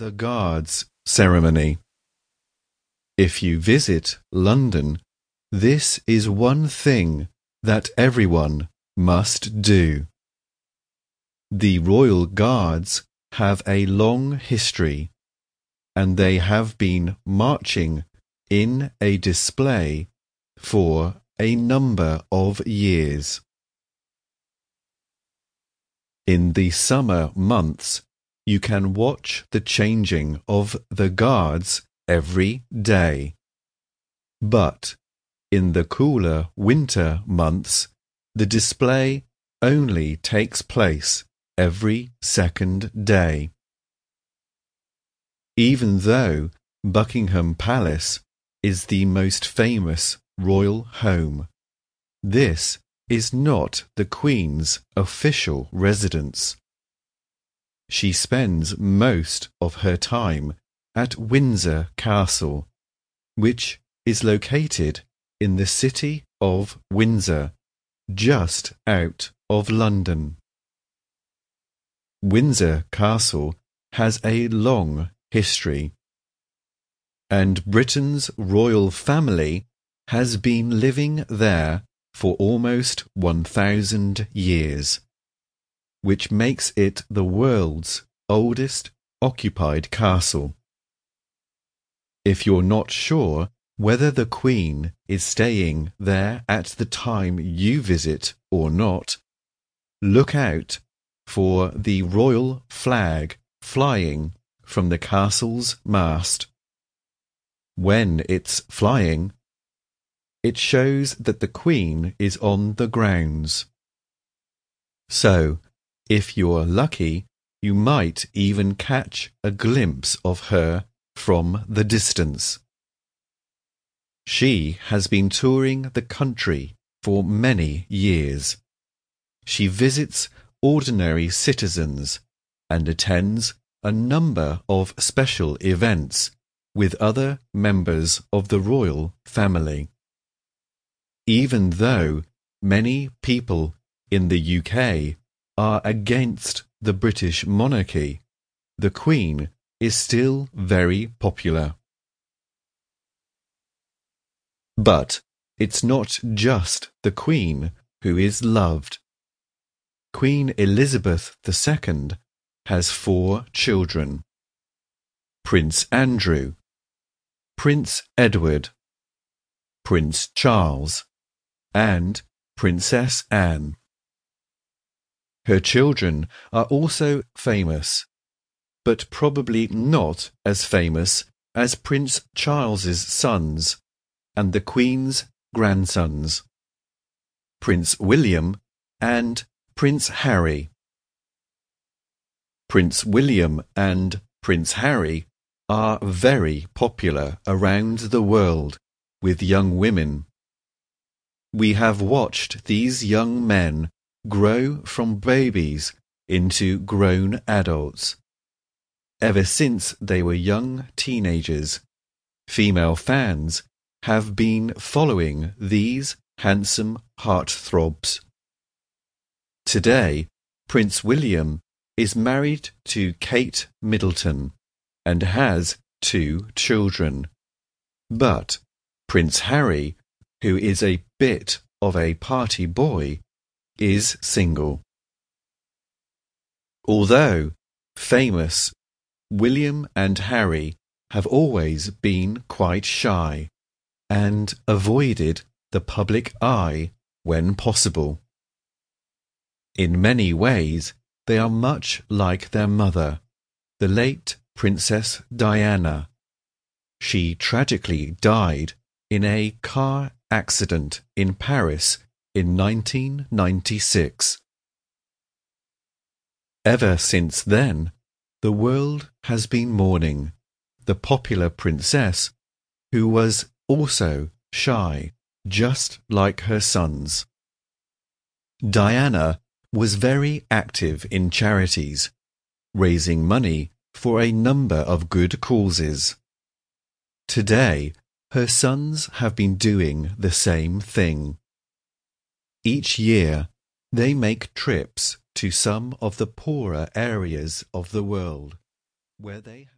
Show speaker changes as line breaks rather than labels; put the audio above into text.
The Guards Ceremony If you visit London, this is one thing that everyone must do. The Royal Guards have a long history, and they have been marching in a display for a number of years. In the summer months, you can watch the changing of the guards every day. But in the cooler winter months, the display only takes place every second day. Even though Buckingham Palace is the most famous royal home, this is not the Queen's official residence. She spends most of her time at Windsor Castle, which is located in the city of Windsor, just out of London. Windsor Castle has a long history, and Britain's royal family has been living there for almost 1,000 years, which makes it the world's oldest occupied castle. If you're not sure whether the Queen is staying there at the time you visit or not, look out for the royal flag flying from the castle's mast. When it's flying, it shows that the Queen is on the grounds. So, if you're lucky, you might even catch a glimpse of her from the distance. She has been touring the country for many years. She visits ordinary citizens and attends a number of special events with other members of the royal family even though many people in the UK are against the British monarchy, the Queen is still very popular. But it's not just the Queen who is loved. Queen Elizabeth II has four children Prince Andrew, Prince Edward, Prince Charles, and Princess Anne. Her children are also famous, but probably not as famous as Prince Charles's sons and the Queen's grandsons, Prince William and Prince Harry. Prince William and Prince Harry are very popular around the world with young women. We have watched these young men grow from babies into grown adults. Ever since they were young teenagers, female fans have been following these handsome heartthrobs. Today, Prince William is married to Kate Middleton and has two children. But Prince Harry who is a bit of a party boy, is single. Although famous, William and Harry have always been quite shy and avoided the public eye when possible. In many ways, they are much like their mother, the late Princess Diana. She tragically died in a car accident in Paris in 1996. Ever since then, the world has been mourning the popular princess who was also shy, just like her sons. Diana was very active in charities, raising money for a number of good causes. Today, her sons have been doing the same thing. Each year, they make trips to some of the poorer areas of the world where they